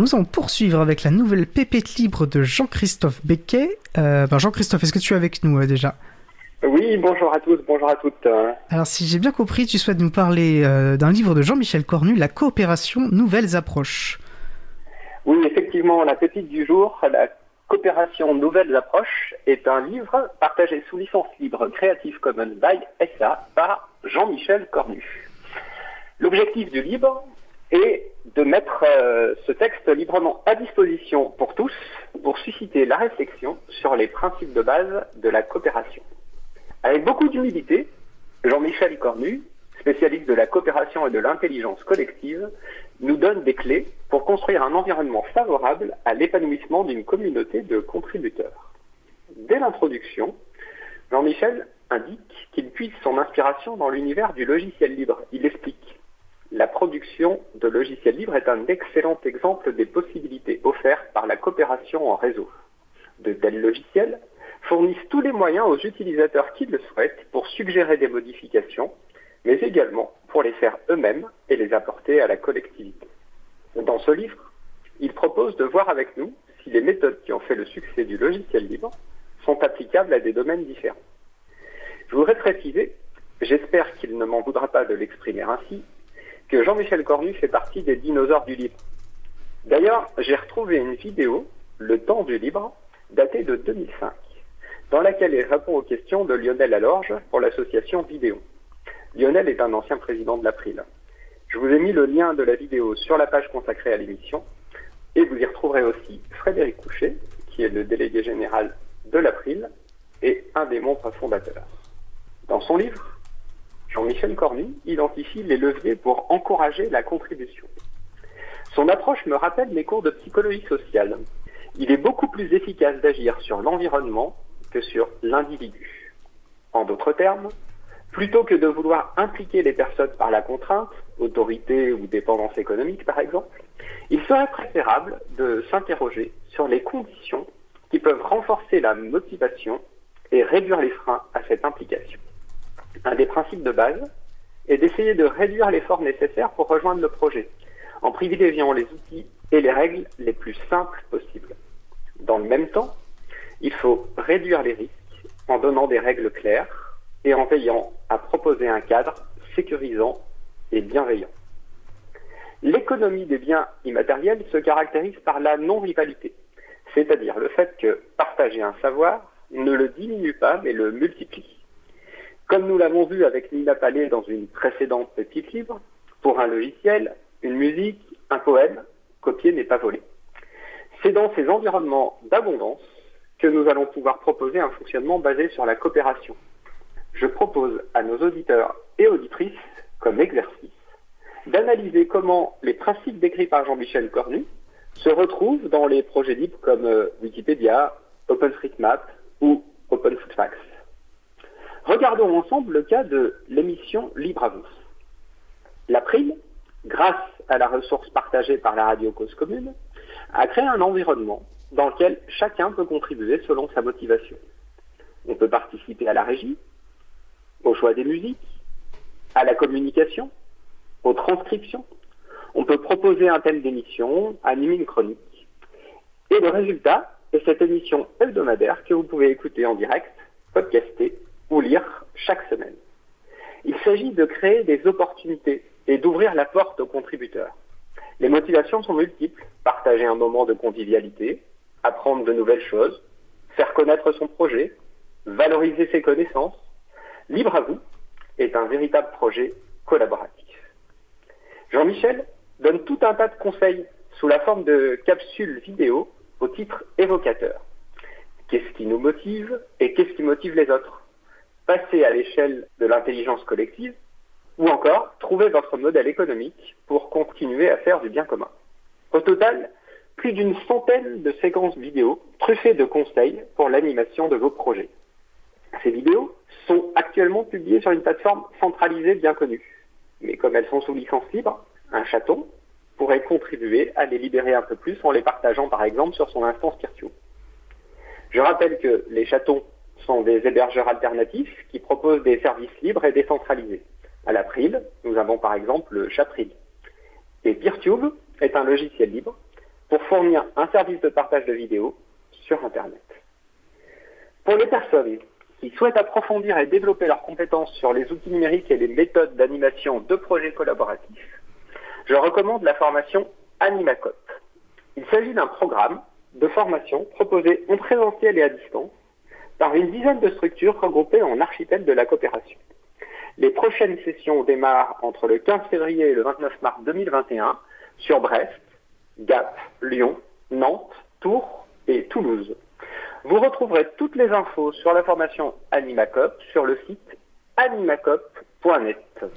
Nous allons poursuivre avec la nouvelle pépite libre de Jean-Christophe Becquet. Euh, ben Jean-Christophe, est-ce que tu es avec nous euh, déjà Oui, bonjour à tous, bonjour à toutes. Alors si j'ai bien compris, tu souhaites nous parler euh, d'un livre de Jean-Michel Cornu, La coopération, nouvelles approches. Oui, effectivement, la pépite du jour, la coopération, nouvelles approches, est un livre partagé sous licence libre Creative Commons by SA par Jean-Michel Cornu. L'objectif du livre est de mettre euh, ce texte librement à disposition pour tous pour susciter la réflexion sur les principes de base de la coopération. Avec beaucoup d'humilité, Jean-Michel Cornu, spécialiste de la coopération et de l'intelligence collective, nous donne des clés pour construire un environnement favorable à l'épanouissement d'une communauté de contributeurs. Dès l'introduction, Jean-Michel indique qu'il puise son inspiration dans l'univers du logiciel libre. Il explique la production de logiciels libres est un excellent exemple des possibilités offertes par la coopération en réseau. De tels logiciels fournissent tous les moyens aux utilisateurs qui le souhaitent pour suggérer des modifications, mais également pour les faire eux-mêmes et les apporter à la collectivité. Dans ce livre, il propose de voir avec nous si les méthodes qui ont fait le succès du logiciel libre sont applicables à des domaines différents. Je voudrais préciser, j'espère qu'il ne m'en voudra pas de l'exprimer ainsi, Jean-Michel Cornu fait partie des dinosaures du libre. D'ailleurs, j'ai retrouvé une vidéo, Le temps du libre, datée de 2005, dans laquelle il répond aux questions de Lionel Alorge pour l'association Vidéo. Lionel est un ancien président de l'April. Je vous ai mis le lien de la vidéo sur la page consacrée à l'émission, et vous y retrouverez aussi Frédéric Couchet, qui est le délégué général de l'April et un des membres fondateurs. Dans son livre, Jean-Michel Cornu identifie les leviers pour encourager la contribution. Son approche me rappelle mes cours de psychologie sociale. Il est beaucoup plus efficace d'agir sur l'environnement que sur l'individu. En d'autres termes, plutôt que de vouloir impliquer les personnes par la contrainte, autorité ou dépendance économique par exemple, il serait préférable de s'interroger sur les conditions qui peuvent renforcer la motivation et réduire les freins à cette implication un des principes de base est d'essayer de réduire l'effort nécessaire pour rejoindre le projet, en privilégiant les outils et les règles les plus simples possibles. Dans le même temps, il faut réduire les risques en donnant des règles claires et en veillant à proposer un cadre sécurisant et bienveillant. L'économie des biens immatériels se caractérise par la non-rivalité, c'est-à-dire le fait que partager un savoir ne le diminue pas mais le multiplie. Comme nous l'avons vu avec Nina Palais dans une précédente petite livre, pour un logiciel, une musique, un poème, copier n'est pas volé. C'est dans ces environnements d'abondance que nous allons pouvoir proposer un fonctionnement basé sur la coopération. Je propose à nos auditeurs et auditrices, comme exercice, d'analyser comment les principes décrits par Jean-Michel Cornu se retrouvent dans les projets libres comme euh, Wikipédia, OpenStreetMap ou OpenFootFacts. Regardons ensemble le cas de l'émission Libre à vous. L'April, grâce à la ressource partagée par la radio Cause Commune, a créé un environnement dans lequel chacun peut contribuer selon sa motivation. On peut participer à la régie, au choix des musiques, à la communication, aux transcriptions. On peut proposer un thème d'émission, animer une chronique. Et le résultat est cette émission hebdomadaire que vous pouvez écouter en direct, podcaster ou lire chaque semaine. Il s'agit de créer des opportunités et d'ouvrir la porte aux contributeurs. Les motivations sont multiples. Partager un moment de convivialité, apprendre de nouvelles choses, faire connaître son projet, valoriser ses connaissances. Libre à vous est un véritable projet collaboratif. Jean-Michel donne tout un tas de conseils sous la forme de capsules vidéo au titre évocateur. Qu'est-ce qui nous motive et qu'est-ce qui motive les autres? Passer à l'échelle de l'intelligence collective, ou encore trouver votre modèle économique pour continuer à faire du bien commun. Au total, plus d'une centaine de séquences vidéo truffées de conseils pour l'animation de vos projets. Ces vidéos sont actuellement publiées sur une plateforme centralisée bien connue. Mais comme elles sont sous licence libre, un chaton pourrait contribuer à les libérer un peu plus en les partageant par exemple sur son instance Virtuo. Je rappelle que les chatons sont des hébergeurs alternatifs qui proposent des services libres et décentralisés. À l'April, nous avons par exemple le Chapril. Et PeerTube est un logiciel libre pour fournir un service de partage de vidéos sur Internet. Pour les personnes qui souhaitent approfondir et développer leurs compétences sur les outils numériques et les méthodes d'animation de projets collaboratifs, je recommande la formation Animacop. Il s'agit d'un programme de formation proposé en présentiel et à distance par une dizaine de structures regroupées en archipel de la coopération. Les prochaines sessions démarrent entre le 15 février et le 29 mars 2021 sur Brest, Gap, Lyon, Nantes, Tours et Toulouse. Vous retrouverez toutes les infos sur la formation Animacop sur le site animacop.net.